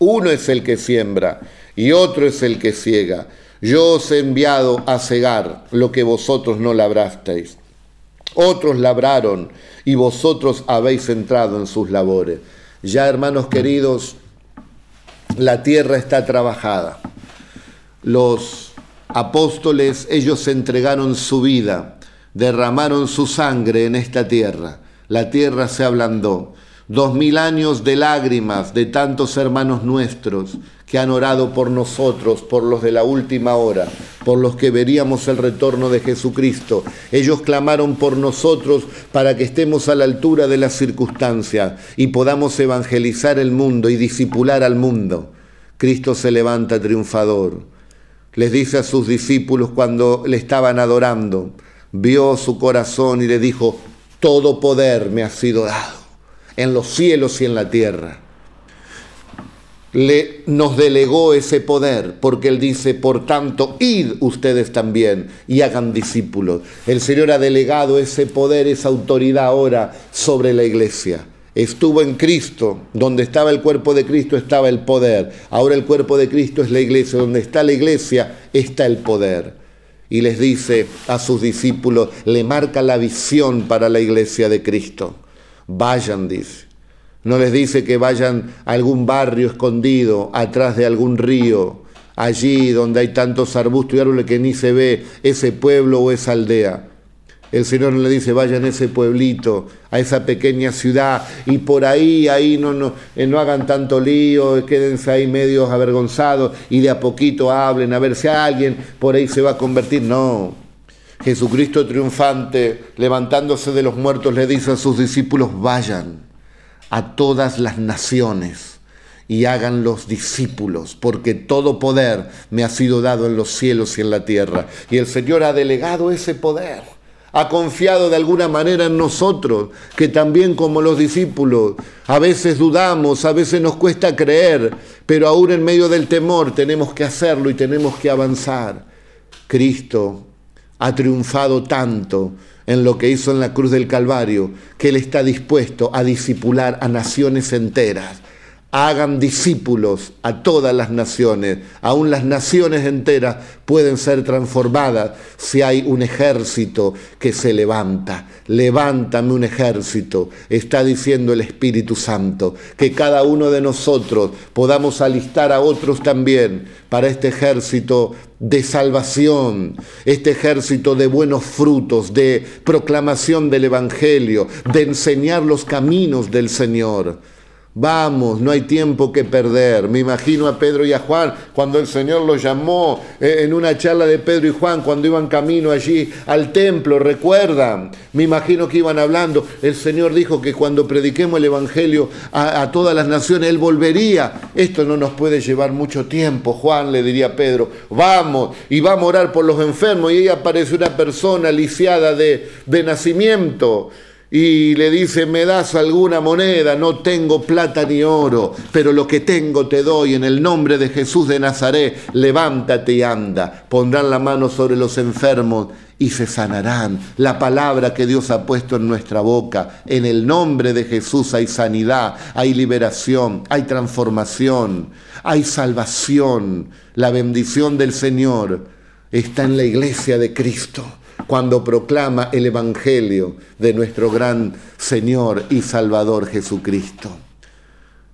uno es el que siembra y otro es el que ciega. Yo os he enviado a cegar lo que vosotros no labrasteis. Otros labraron y vosotros habéis entrado en sus labores. Ya, hermanos queridos, la tierra está trabajada. Los apóstoles, ellos entregaron su vida, derramaron su sangre en esta tierra. La tierra se ablandó. Dos mil años de lágrimas de tantos hermanos nuestros que han orado por nosotros, por los de la última hora, por los que veríamos el retorno de Jesucristo. Ellos clamaron por nosotros para que estemos a la altura de las circunstancias y podamos evangelizar el mundo y disipular al mundo. Cristo se levanta triunfador. Les dice a sus discípulos cuando le estaban adorando, vio su corazón y le dijo, todo poder me ha sido dado en los cielos y en la tierra le, nos delegó ese poder, porque Él dice, por tanto, id ustedes también y hagan discípulos. El Señor ha delegado ese poder, esa autoridad ahora sobre la iglesia. Estuvo en Cristo, donde estaba el cuerpo de Cristo estaba el poder. Ahora el cuerpo de Cristo es la iglesia, donde está la iglesia está el poder. Y les dice a sus discípulos, le marca la visión para la iglesia de Cristo. Vayan, dice no les dice que vayan a algún barrio escondido, atrás de algún río, allí donde hay tantos arbustos y árboles que ni se ve ese pueblo o esa aldea. El Señor no le dice, vayan a ese pueblito, a esa pequeña ciudad, y por ahí, ahí no, no, eh, no hagan tanto lío, quédense ahí medios avergonzados y de a poquito hablen, a ver si alguien por ahí se va a convertir. No. Jesucristo triunfante, levantándose de los muertos, le dice a sus discípulos, vayan a todas las naciones y hagan los discípulos, porque todo poder me ha sido dado en los cielos y en la tierra. Y el Señor ha delegado ese poder, ha confiado de alguna manera en nosotros, que también como los discípulos, a veces dudamos, a veces nos cuesta creer, pero aún en medio del temor tenemos que hacerlo y tenemos que avanzar. Cristo ha triunfado tanto en lo que hizo en la cruz del Calvario, que Él está dispuesto a disipular a naciones enteras hagan discípulos a todas las naciones. Aún las naciones enteras pueden ser transformadas si hay un ejército que se levanta. Levántame un ejército, está diciendo el Espíritu Santo. Que cada uno de nosotros podamos alistar a otros también para este ejército de salvación, este ejército de buenos frutos, de proclamación del Evangelio, de enseñar los caminos del Señor. Vamos, no hay tiempo que perder. Me imagino a Pedro y a Juan cuando el Señor los llamó eh, en una charla de Pedro y Juan cuando iban camino allí al templo, recuerdan. Me imagino que iban hablando. El Señor dijo que cuando prediquemos el Evangelio a, todas las naciones, Él volvería. Esto no nos puede llevar mucho tiempo, Juan le diría a Pedro. Vamos, y vamos a orar por los enfermos. Y ahí aparece una persona lisiada de, de nacimiento y le dice, me das alguna moneda, no tengo plata ni oro, pero lo que tengo te doy en el nombre de Jesús de Nazaret, levántate y anda, pondrán la mano sobre los enfermos y se sanarán. La palabra que Dios ha puesto en nuestra boca, en el nombre de Jesús hay sanidad, hay liberación, hay transformación, hay salvación. La bendición del Señor está en la iglesia de Cristo cuando proclama el Evangelio de nuestro gran Señor y Salvador Jesucristo.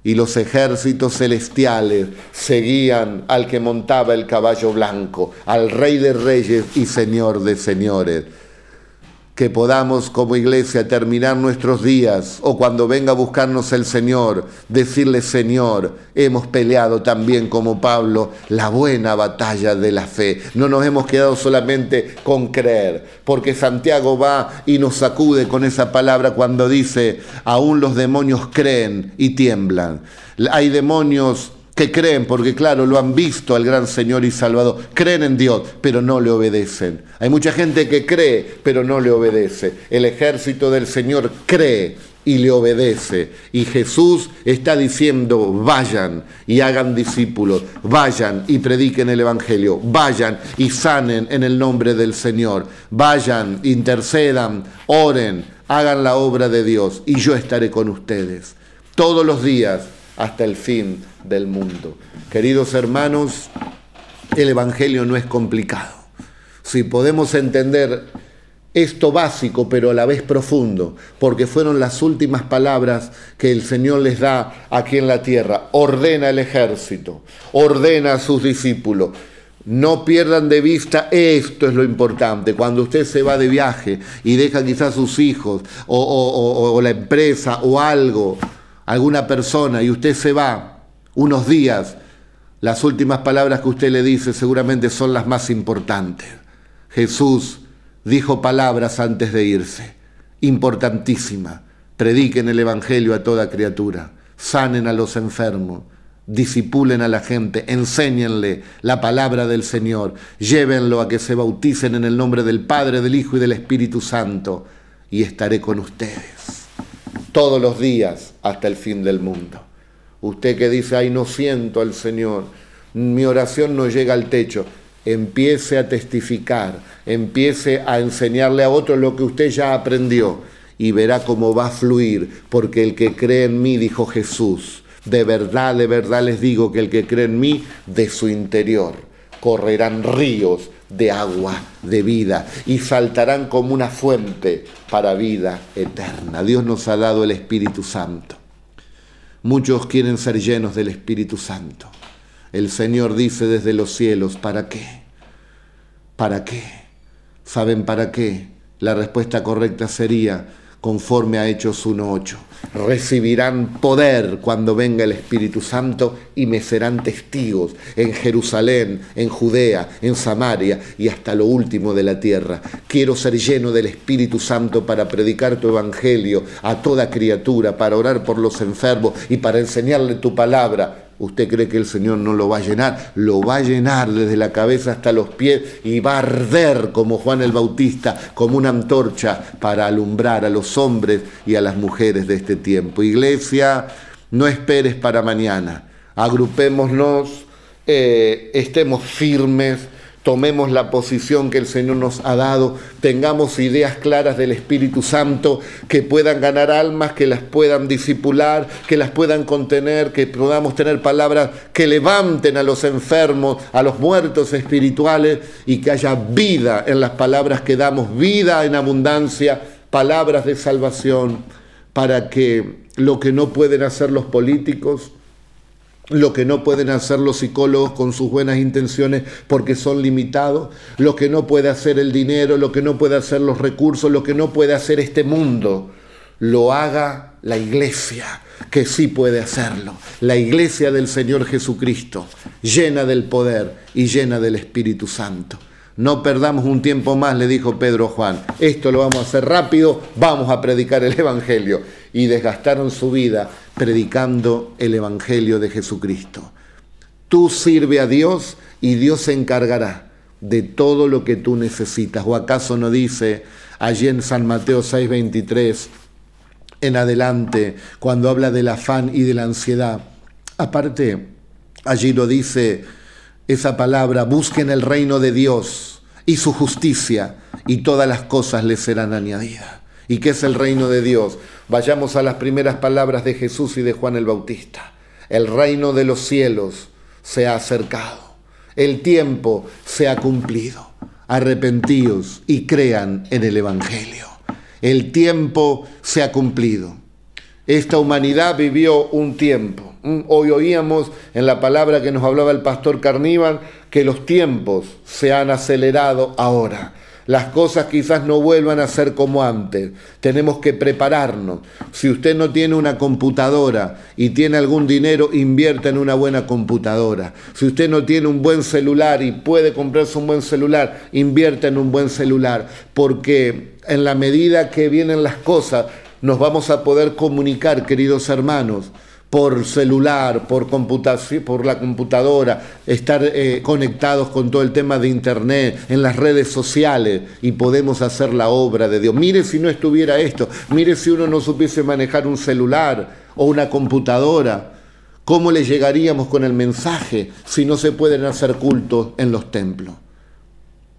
Y los ejércitos celestiales seguían al que montaba el caballo blanco, al Rey de Reyes y Señor de Señores que podamos como iglesia terminar nuestros días o cuando venga a buscarnos el Señor, decirle Señor, hemos peleado también como Pablo la buena batalla de la fe. No nos hemos quedado solamente con creer, porque Santiago va y nos sacude con esa palabra cuando dice, aún los demonios creen y tiemblan. Hay demonios que creen, porque claro, lo han visto al gran Señor y Salvador, creen en Dios, pero no le obedecen. Hay mucha gente que cree, pero no le obedece. El ejército del Señor cree y le obedece. Y Jesús está diciendo, vayan y hagan discípulos, vayan y prediquen el Evangelio, vayan y sanen en el nombre del Señor, vayan, intercedan, oren, hagan la obra de Dios y yo estaré con ustedes todos los días hasta el fin del mundo. Queridos hermanos, el Evangelio no es complicado. Si podemos entender esto básico, pero a la vez profundo, porque fueron las últimas palabras que el Señor les da aquí en la tierra. Ordena el ejército, ordena a sus discípulos. No pierdan de vista, esto es lo importante. Cuando usted se va de viaje y deja quizás sus hijos o, la empresa o algo, alguna persona y usted se va unos días, las últimas palabras que usted le dice seguramente son las más importantes. Jesús dijo palabras antes de irse, importantísimas. Prediquen el Evangelio a toda criatura, sanen a los enfermos, disipulen a la gente, enséñenle la palabra del Señor, llévenlo a que se bauticen en el nombre del Padre, del Hijo y del Espíritu Santo, y estaré con ustedes todos los días hasta el fin del mundo. Usted que dice, ay, no siento al Señor, mi oración no llega al techo, empiece a testificar, empiece a enseñarle a otros lo que usted ya aprendió y verá cómo va a fluir, porque el que cree en mí, dijo Jesús, de verdad, de verdad les digo que el que cree en mí, de su interior correrán ríos de agua de vida y saltarán como una fuente para vida eterna. Dios nos ha dado el Espíritu Santo. Muchos quieren ser llenos del Espíritu Santo. El Señor dice desde los cielos, ¿para qué? ¿Para qué? ¿Saben para qué? La respuesta correcta sería, conforme a Hechos 1.8. Recibirán poder cuando venga el Espíritu Santo y me serán testigos en Jerusalén, en Judea, en Samaria y hasta lo último de la tierra. Quiero ser lleno del Espíritu Santo para predicar tu evangelio a toda criatura, para orar por los enfermos y para enseñarle tu palabra ¿Usted cree que el Señor no lo va a llenar? Lo va a llenar desde la cabeza hasta los pies y va a arder como Juan el Bautista, como una antorcha para alumbrar a los hombres y a las mujeres de este tiempo. Iglesia, no esperes para mañana. Agrupémonos, eh, estemos firmes, tomemos la posición que el Señor nos ha dado, tengamos ideas claras del Espíritu Santo, que puedan ganar almas, que las puedan disipular, que las puedan contener, que podamos tener palabras que levanten a los enfermos, a los muertos espirituales y que haya vida en las palabras que damos, vida en abundancia, palabras de salvación, para que lo que no pueden hacer los políticos, lo que no pueden hacer los psicólogos con sus buenas intenciones porque son limitados, lo que no puede hacer el dinero, lo que no puede hacer los recursos, lo que no puede hacer este mundo, lo haga la iglesia, que sí puede hacerlo, la iglesia del Señor Jesucristo, llena del poder y llena del Espíritu Santo. No perdamos un tiempo más, le dijo Pedro Juan. Esto lo vamos a hacer rápido, vamos a predicar el Evangelio. Y desgastaron su vida predicando el Evangelio de Jesucristo. Tú sirve a Dios y Dios se encargará de todo lo que tú necesitas. ¿O acaso no dice allí en San Mateo 6:23 en adelante, cuando habla del afán y de la ansiedad? Aparte, allí lo dice esa palabra, busquen el reino de Dios y su justicia y todas las cosas les serán añadidas. ¿Y qué es el reino de Dios? Vayamos a las primeras palabras de Jesús y de Juan el Bautista. El reino de los cielos se ha acercado. El tiempo se ha cumplido. Arrepentíos y crean en el Evangelio. El tiempo se ha cumplido. Esta humanidad vivió un tiempo. Mm, hoy oíamos en la palabra que nos hablaba el pastor Carníbal que los tiempos se han acelerado ahora. Las cosas quizás no vuelvan a ser como antes. Tenemos que prepararnos. Si usted no tiene una computadora y tiene algún dinero, invierta en una buena computadora. Si usted no tiene un buen celular y puede comprarse un buen celular, invierta en un buen celular. Porque en la medida que vienen las cosas, nos vamos a poder comunicar, queridos hermanos, por celular, por, por la computadora, estar eh, conectados con todo el tema de Internet, en las redes sociales, y podemos hacer la obra de Dios. Mire si no estuviera esto, mire si uno no supiese manejar un celular o una computadora. ¿Cómo le llegaríamos con el mensaje si no se pueden hacer cultos en los templos?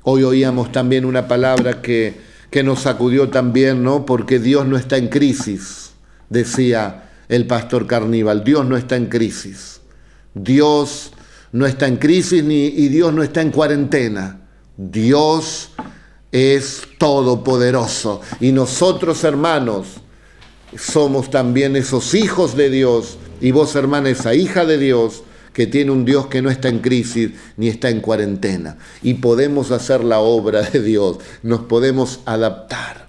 Hoy oíamos también una palabra que que nos sacudió también, ¿no? Porque Dios no está en crisis, decía el pastor Carníbal, Dios no está en crisis. Dios no está en crisis ni, y Dios no está en cuarentena. Dios es todopoderoso. Y nosotros, hermanos, somos también esos hijos de Dios. Y vos, hermana, esa hija de Dios que tiene un Dios que no está en crisis ni está en cuarentena. Y podemos hacer la obra de Dios, nos podemos adaptar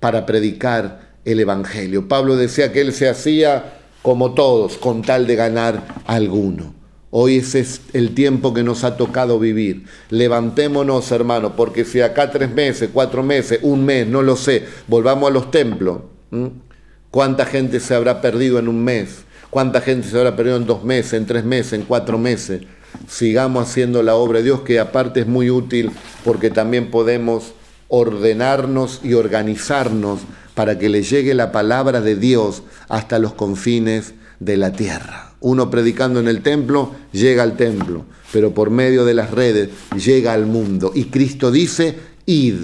para predicar el Evangelio. Pablo decía que él se hacía como todos, con tal de ganar alguno. Hoy ese es el tiempo que nos ha tocado vivir. Levantémonos, hermanos, porque si acá tres meses, cuatro meses, un mes, no lo sé, volvamos a los templos, ¿cuánta gente se habrá perdido en un mes? ¿Cuánta gente se habrá perdido en dos meses, en tres meses, en cuatro meses? Sigamos haciendo la obra de Dios, que aparte es muy útil porque también podemos ordenarnos y organizarnos para que le llegue la palabra de Dios hasta los confines de la tierra. Uno predicando en el templo llega al templo, pero por medio de las redes llega al mundo. Y Cristo dice, id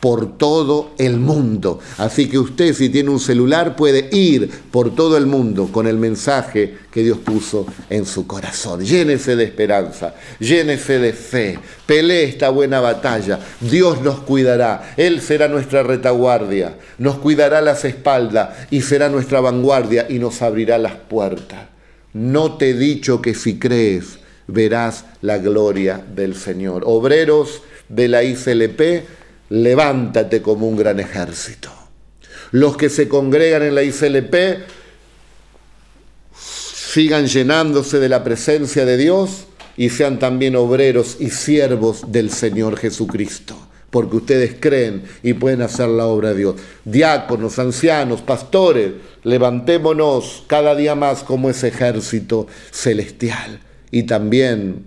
por todo el mundo. Así que usted si tiene un celular puede ir por todo el mundo con el mensaje que Dios puso en su corazón. Llénese de esperanza, llénese de fe, pelee esta buena batalla. Dios nos cuidará, Él será nuestra retaguardia, nos cuidará las espaldas y será nuestra vanguardia y nos abrirá las puertas. No te he dicho que si crees verás la gloria del Señor. Obreros de la ICLP, levántate como un gran ejército. Los que se congregan en la ICLP sigan llenándose de la presencia de Dios y sean también obreros y siervos del Señor Jesucristo, porque ustedes creen y pueden hacer la obra de Dios. Diáconos, ancianos, pastores, levantémonos cada día más como ese ejército celestial. Y también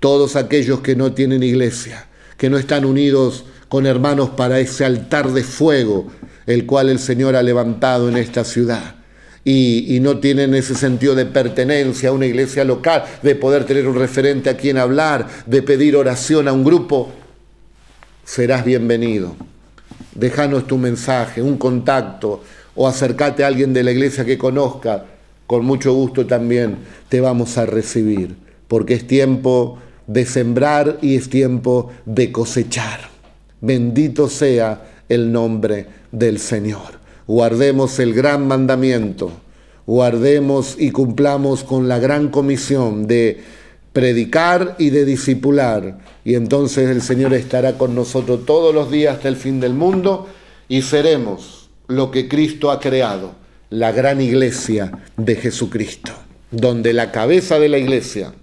todos aquellos que no tienen iglesia, que no están unidos con hermanos para ese altar de fuego, el cual el Señor ha levantado en esta ciudad. y, no tienen ese sentido de pertenencia a una iglesia local, de poder tener un referente a quien hablar, de pedir oración a un grupo, serás bienvenido. Déjanos tu mensaje, un contacto o acércate a alguien de la iglesia que conozca. Con mucho gusto también te vamos a recibir, porque es tiempo de sembrar y es tiempo de cosechar. Bendito sea el nombre del Señor. Guardemos el gran mandamiento, guardemos y cumplamos con la gran comisión de predicar y de discipular. Y entonces el Señor estará con nosotros todos los días hasta el fin del mundo y seremos lo que Cristo ha creado, la gran iglesia de Jesucristo, donde la cabeza de la iglesia,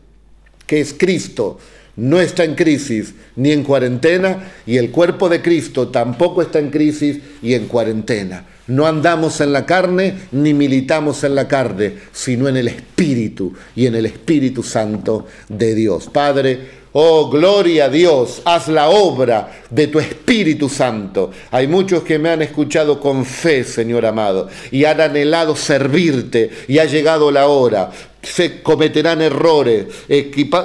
que es Cristo, no está en crisis ni en cuarentena y el cuerpo de Cristo tampoco está en crisis y en cuarentena. No andamos en la carne ni militamos en la carne, sino en el Espíritu y en el Espíritu Santo de Dios. Padre, Oh, gloria a Dios, haz la obra de tu Espíritu Santo. Hay muchos que me han escuchado con fe, Señor amado, y han anhelado servirte, y ha llegado la hora se cometerán errores,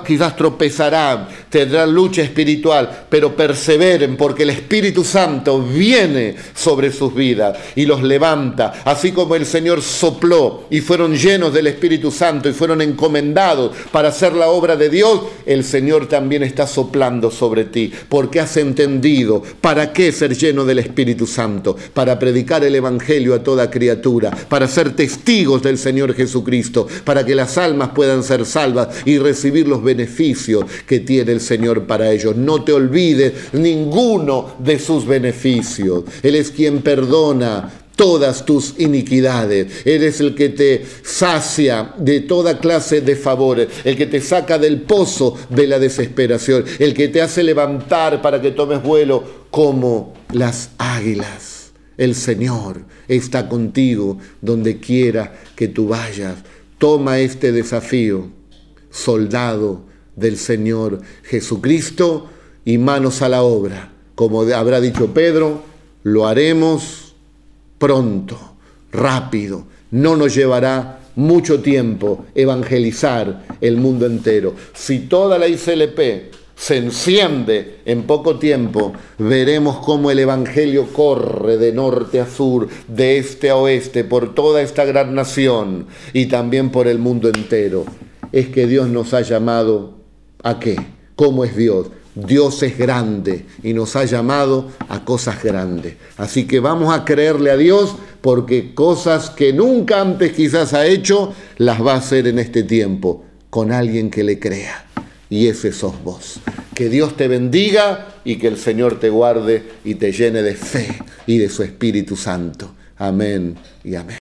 quizás tropezarán, tendrán lucha espiritual, pero perseveren porque el Espíritu Santo viene sobre sus vidas y los levanta, así como el Señor sopló y fueron llenos del Espíritu Santo y fueron encomendados para hacer la obra de Dios, el Señor también está soplando sobre ti, porque has entendido para qué ser lleno del Espíritu Santo, para predicar el Evangelio a toda criatura, para ser testigos del Señor Jesucristo, para que las almas puedan ser salvas y recibir los beneficios que tiene el Señor para ellos. No te olvides ninguno de sus beneficios. Él es quien perdona todas tus iniquidades. Eres el que te sacia de toda clase de favores, el que te saca del pozo de la desesperación, el que te hace levantar para que tomes vuelo como las águilas. El Señor está contigo donde quiera que tú vayas. Toma este desafío, soldado del Señor Jesucristo, y manos a la obra. Como habrá dicho Pedro, lo haremos pronto, rápido. No nos llevará mucho tiempo evangelizar el mundo entero. Si toda la ICLP se enciende en poco tiempo, veremos cómo el Evangelio corre de norte a sur, de este a oeste, por toda esta gran nación y también por el mundo entero. Es que Dios nos ha llamado a qué? ¿Cómo es Dios? Dios es grande y nos ha llamado a cosas grandes. Así que vamos a creerle a Dios porque cosas que nunca antes quizás ha hecho, las va a hacer en este tiempo, con alguien que le crea y ese sos vos. Que Dios te bendiga y que el Señor te guarde y te llene de fe y de su Espíritu Santo. Amén y amén.